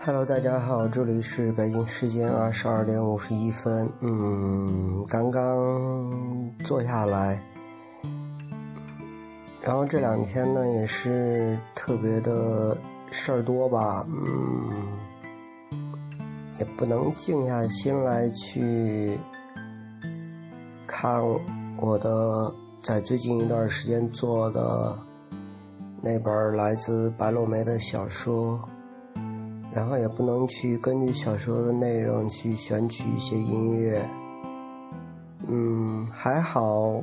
Hello，大家好，这里是北京时间二十二点五十一分。嗯，刚刚坐下来，然后这两天呢也是特别的事儿多吧。嗯，也不能静下心来去看我的在最近一段时间做的那本来自白落梅的小说。然后也不能去根据小说的内容去选取一些音乐，嗯，还好。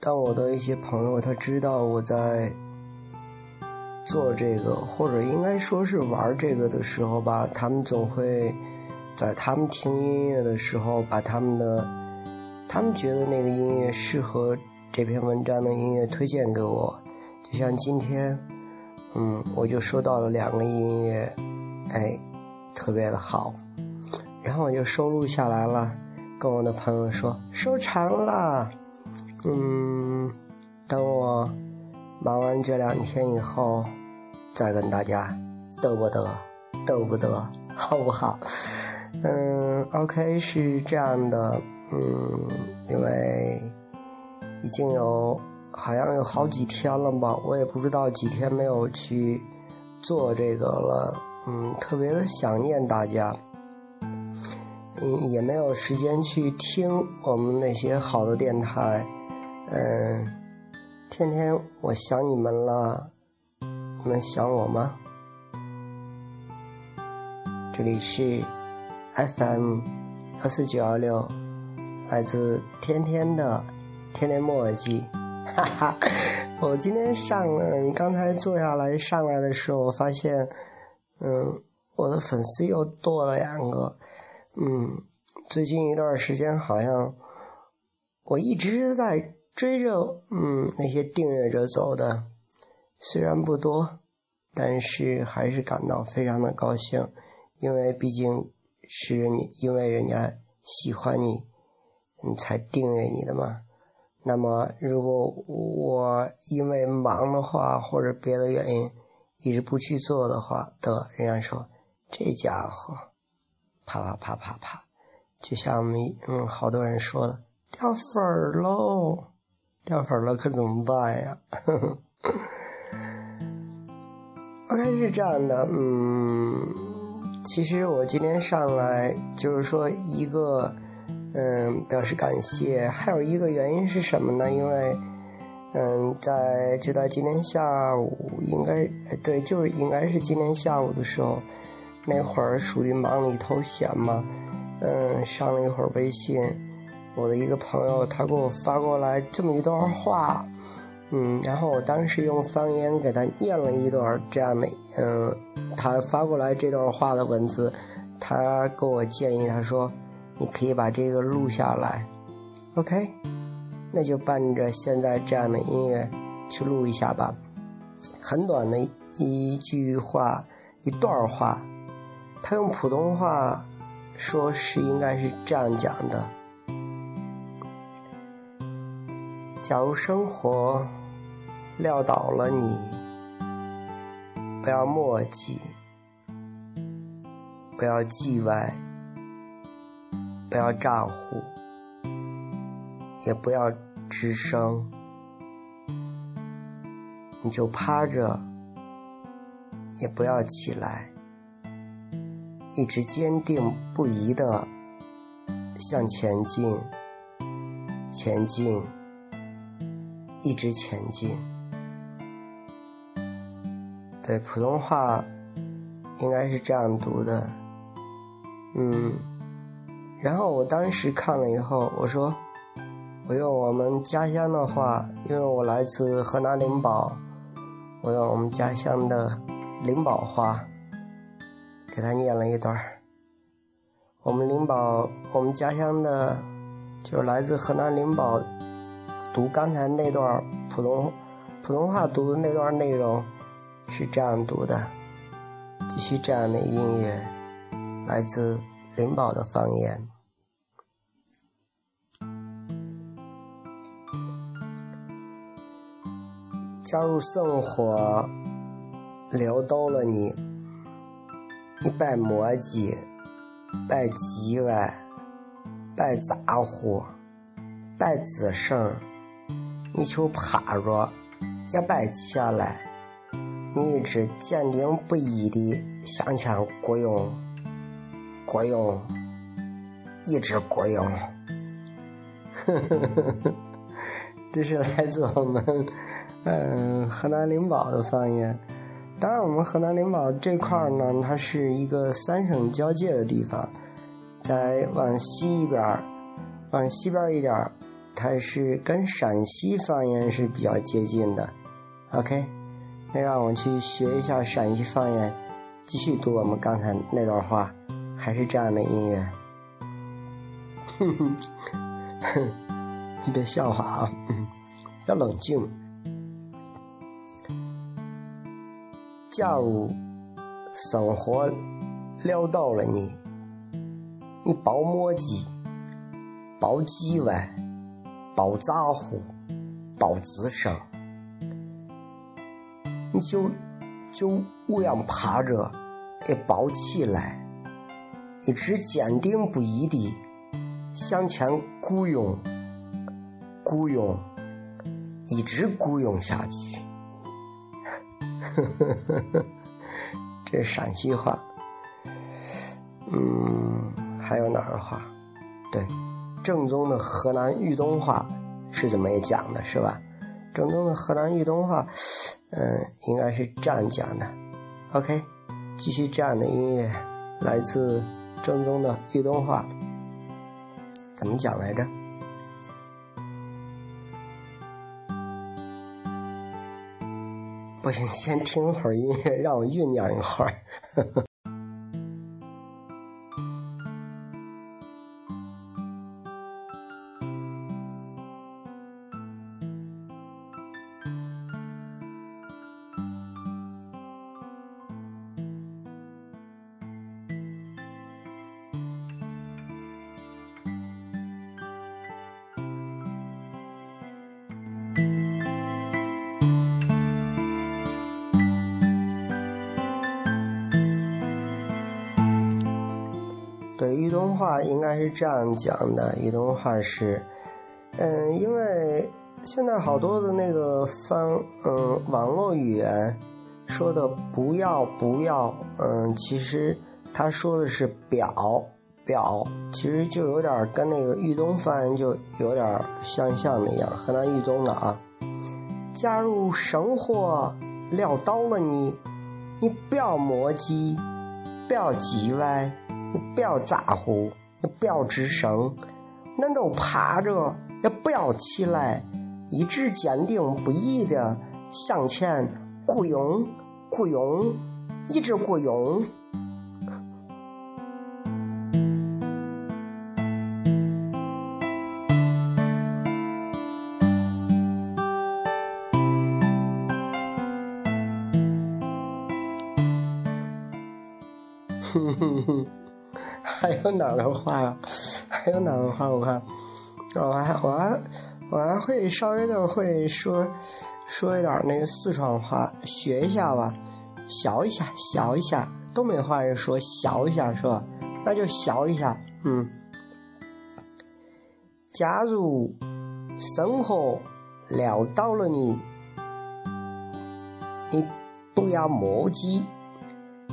当我的一些朋友他知道我在做这个，或者应该说是玩这个的时候吧，他们总会在他们听音乐的时候，把他们的他们觉得那个音乐适合这篇文章的音乐推荐给我，就像今天。嗯，我就收到了两个音乐，哎，特别的好，然后我就收录下来了，跟我的朋友说收藏了。嗯，等我忙完这两天以后，再跟大家得不得，得不得，好不好？嗯，OK，是这样的，嗯，因为已经有。好像有好几天了吧，我也不知道几天没有去做这个了，嗯，特别的想念大家，嗯，也没有时间去听我们那些好的电台，嗯，天天我想你们了，你们想我吗？这里是 FM 幺四九幺六，来自天天的天天墨迹。哈哈，我今天上，刚才坐下来上来的时候，我发现，嗯，我的粉丝又多了两个，嗯，最近一段时间好像我一直在追着，嗯，那些订阅者走的，虽然不多，但是还是感到非常的高兴，因为毕竟是你，因为人家喜欢你，你才订阅你的嘛。那么，如果我因为忙的话，或者别的原因，一直不去做的话，得人家说这家伙，啪啪啪啪啪，就像我们嗯好多人说的，掉粉儿喽，掉粉了可怎么办呀？OK 是这样的，嗯，其实我今天上来就是说一个。嗯，表示感谢。还有一个原因是什么呢？因为，嗯，在就在今天下午，应该对，就是应该是今天下午的时候，那会儿属于忙里偷闲嘛。嗯，上了一会儿微信，我的一个朋友他给我发过来这么一段话，嗯，然后我当时用方言给他念了一段这样的，嗯，他发过来这段话的文字，他给我建议，他说。你可以把这个录下来，OK，那就伴着现在这样的音乐去录一下吧。很短的一句话，一段话，他用普通话说是应该是这样讲的：假如生活撂倒了你，不要墨迹，不要叽歪。不要咋呼，也不要吱声，你就趴着，也不要起来，一直坚定不移的向前进，前进，一直前进。对，普通话应该是这样读的，嗯。然后我当时看了以后，我说，我用我们家乡的话，因为我来自河南灵宝，我用我们家乡的灵宝话给他念了一段我们灵宝，我们家乡的，就是来自河南灵宝，读刚才那段普通普通话读的那段内容是这样读的，继续这样的音乐，来自。灵宝的方言，加入圣火，流兜了你，你别磨叽，别叽歪，别咋呼，别吱声，你就趴着，也别起来，你一直坚定不移地向前雇佣，雇佣，一直雇佣。呵呵呵呵，这是来自我们嗯河南灵宝的方言。当然，我们河南灵宝这块儿呢，它是一个三省交界的地方，在往西边儿，往西边儿一点儿，它是跟陕西方言是比较接近的。OK，那让我去学一下陕西方言，继续读我们刚才那段话，还是这样的音乐。哼哼，哼，你别笑话啊，要冷静。假如生活撂倒了你，你别磨叽，别叽歪，别咋呼，别吱声，你就就乌样趴着，也别起来，一直坚定不移地向前雇佣，雇佣，一直雇佣下去。呵呵呵呵，这是陕西话。嗯，还有哪儿话？对，正宗的河南豫东话是怎么也讲的，是吧？正宗的河南豫东话，嗯，应该是这样讲的。OK，继续这样的音乐，来自正宗的豫东话，怎么讲来着？不行，先听会儿音乐，让我酝酿一会儿。对，豫东话应该是这样讲的。豫东话是，嗯，因为现在好多的那个方，嗯，网络语言说的不要不要，嗯，其实他说的是表表，其实就有点跟那个豫东方言就有点相像的一样，河南豫东的啊。加入生活撂倒了你，你不要磨叽，不要叽歪。你不要咋呼，也不要吱声，恁都趴着，也不要起来，一直坚定不移的向前雇佣，雇佣，一直雇佣。还有哪儿的话呀？还有哪儿的话？我看，我还我还我还会稍微的会说说一点那个四川话，学一下吧，学一下，学一下。东北话也说学一下是吧？那就学一下，嗯。假如生活撂倒了你，你不要磨叽，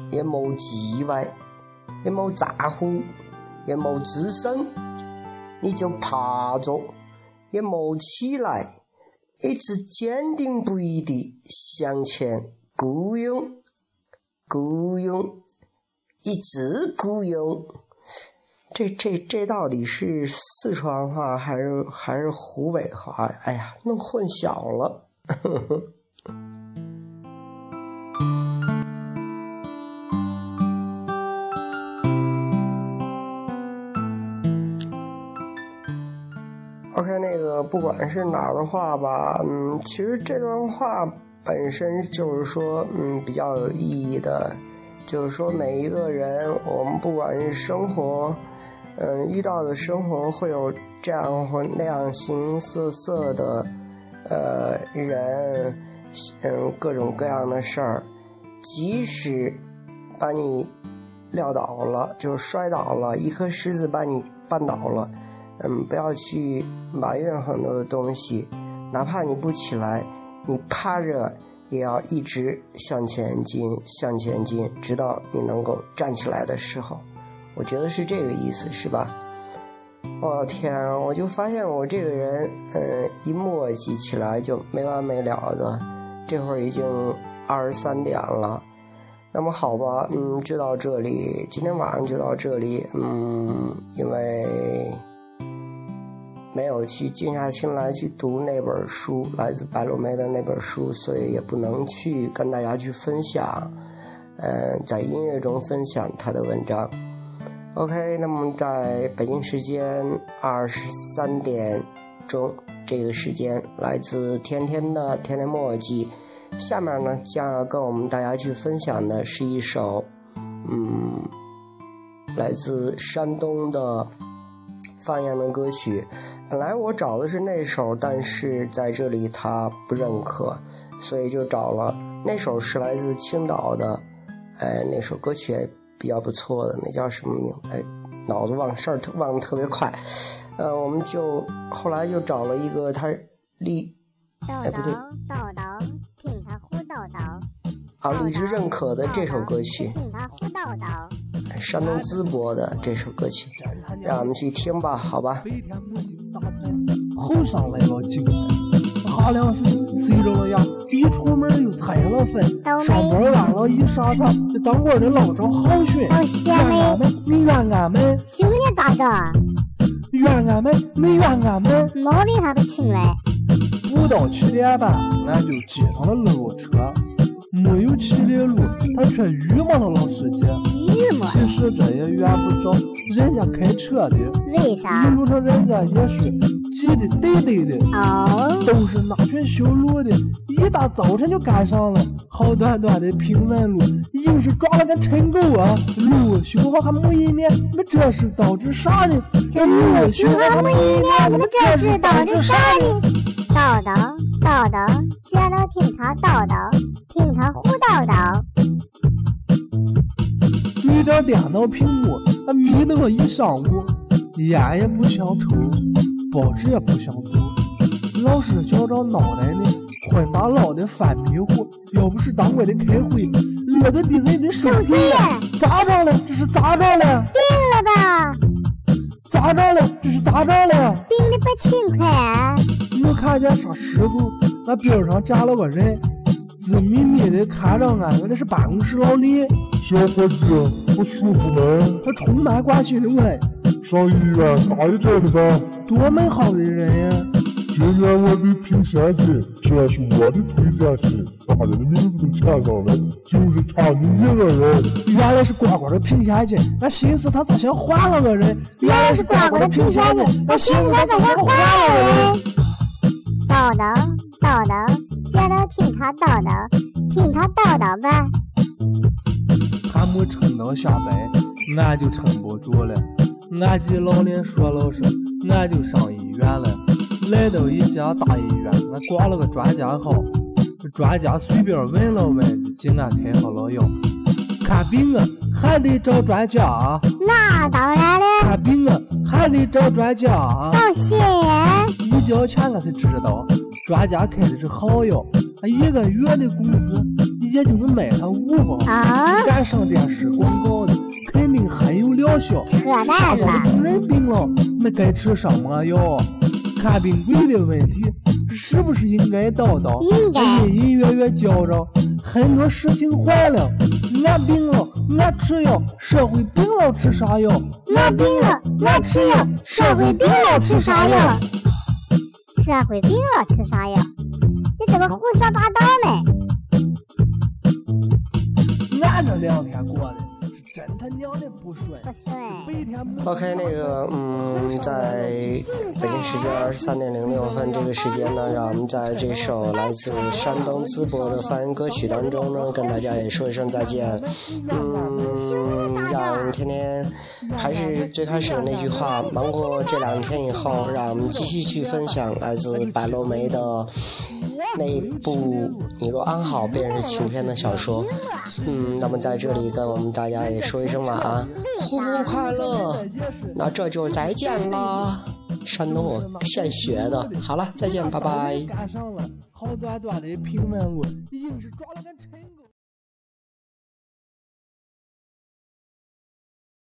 也莫叽歪。也冇咋呼，也冇吱声，你就趴着，也莫起来，一直坚定不移地向前雇佣，雇佣，一直雇佣。这这这到底是四川话还是还是湖北话？哎呀，弄混淆了。OK，那个不管是哪儿的话吧，嗯，其实这段话本身就是说，嗯，比较有意义的，就是说每一个人，我们不管是生活，嗯，遇到的生活会有这样或那样形形色色的，呃，人，嗯，各种各样的事儿，即使把你撂倒了，就是摔倒了，一颗石子把你绊倒了，嗯，不要去埋怨很多的东西，哪怕你不起来，你趴着也要一直向前进，向前进，直到你能够站起来的时候。我觉得是这个意思，是吧？我天，我就发现我这个人，嗯，一磨叽起来就没完没了的。这会儿已经二十三点了，那么好吧，嗯，就到这里，今天晚上就到这里，嗯，因为没有去静下心来去读那本书，来自白露梅的那本书，所以也不能去跟大家去分享，嗯，在音乐中分享他的文章。OK，那么在北京时间二十三点钟这个时间，来自天天的天天墨迹，下面呢将要跟我们大家去分享的是一首，嗯，来自山东的方言的歌曲。本来我找的是那首，但是在这里他不认可，所以就找了那首是来自青岛的，哎，那首歌曲也。比较不错的，那叫什么名？哎，脑子忘事儿，忘得特别快。呃，我们就后来就找了一个他荔，哎不对，豆豆，听他胡叨叨。啊，荔枝认可的这首歌曲，听他胡叨叨。山东淄博的这首歌曲，让我们去听吧，好吧。后上来了几个哈凉水，随着了呀，一出门又踩上了粪，上班晚了一上场，就当官的捞着好寻。怨俺们，你怨俺们，兄弟咋着？怨俺们，你怨俺们，毛病还不清嘞？不到七点半，俺就接上了路车。没有七里路，他却郁闷了老司机。郁闷。其实这也怨不着人家开车的，为啥？一路上人家也是急的得得的。哦。都是那群修路的，一大早晨就赶上了。好端端的平稳路，硬是抓了个尘沟啊！路修好还没一年，那这是导致啥呢？这路修好还没一年，那么这是导致啥呢？叨叨叨叨，接着听他叨叨，听他胡叨叨。对着电脑屏幕，啊，眯瞪了一上午，眼也不想抽，报纸也不想读，老是觉着脑袋呢混大脑的犯迷糊。要不是当官的开会，乐得的人的生气呀！咋着了？这是咋着了？病了吧？咋着了？这是咋着了？病的不轻快。没看见啥时候，那边上站了个人，直眯眯的看着俺，那是办公室老李。小伙子，不舒服吗？他充满关心的问。上医院打一针吧。多美好的人呀！今年我的评选信，这是我的推荐信，大人的名字都签上了，就是差你一个人。原来是呱呱的评选信，俺寻思他咋想换了个人？原来是呱呱的评选信，俺寻思他咋想换了个人？叨叨叨叨，接着听他叨叨，听他叨叨吧。还没撑到下班，俺就撑不住了。俺记老林说老实，俺就上医院了。来到一家大医院，俺挂了个专家号。专家随便问了问，就给俺开好了药。看病啊，还得找专家啊。那当然了。看病啊，还得找专家啊。放心。一交钱，俺才知道，专家开的是好药，一个月的工资也就能买上五包。啊。敢上电视广告的，肯定很有疗效。扯淡吧。病人病了，那该吃什么药？看病贵的问题，是不是应该叨叨？应该。隐隐约约觉着很多事情坏了。俺病了，俺吃药；社会病了，吃啥药？俺病了，俺吃药；社会病了，吃啥药？社会病了，吃啥药？你怎么胡说八道呢？俺这两天过的。真他娘的不顺，不顺。OK，那个，嗯，在北京时间二十三点零六分这个时间呢，让我们在这首来自山东淄博的方言歌曲当中呢，跟大家也说一声再见。嗯，让天天还是最开始的那句话，忙过这两天以后，让我们继续去分享来自白落梅的那部《你若安好便是晴天》的小说。嗯，那么在这里跟我们大家也。说一声晚安，虎虎快乐。那这就再见啦。山东我现学的，好了，再见，拜拜。赶上了，好端端的平稳路，硬是抓了个。